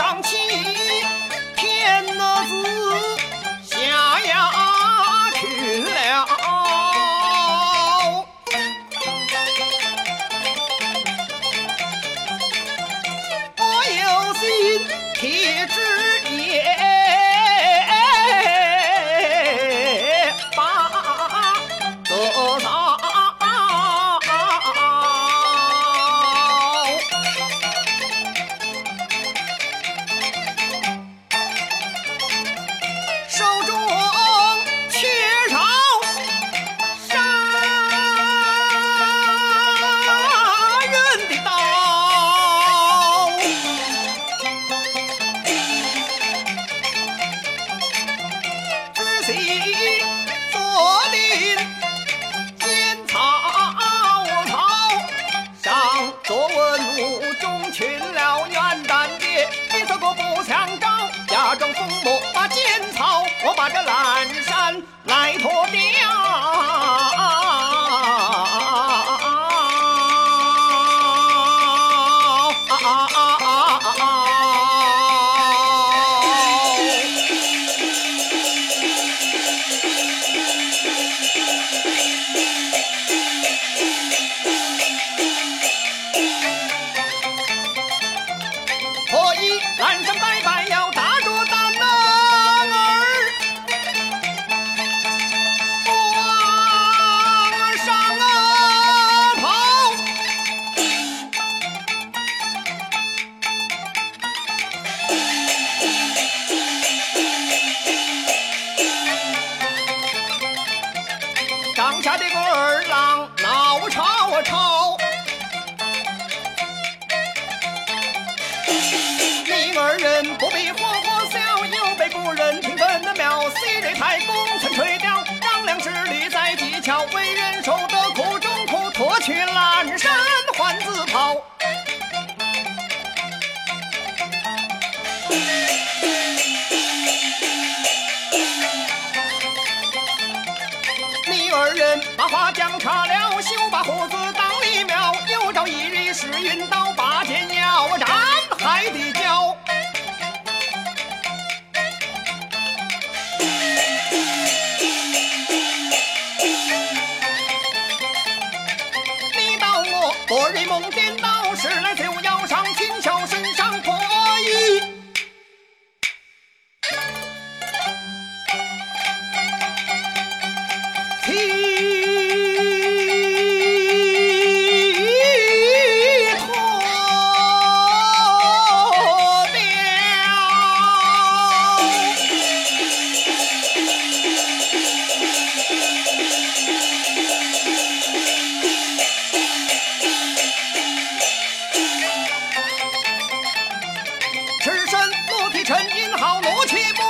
上气。把这蓝山来脱掉。浪脑朝朝。你二 人不必活活笑，又被夫人平分的妙。西瑞太公曾垂钓，张良之理在几桥，为人说。运刀拔剑要斩还得教你道我伯瑞梦见起不。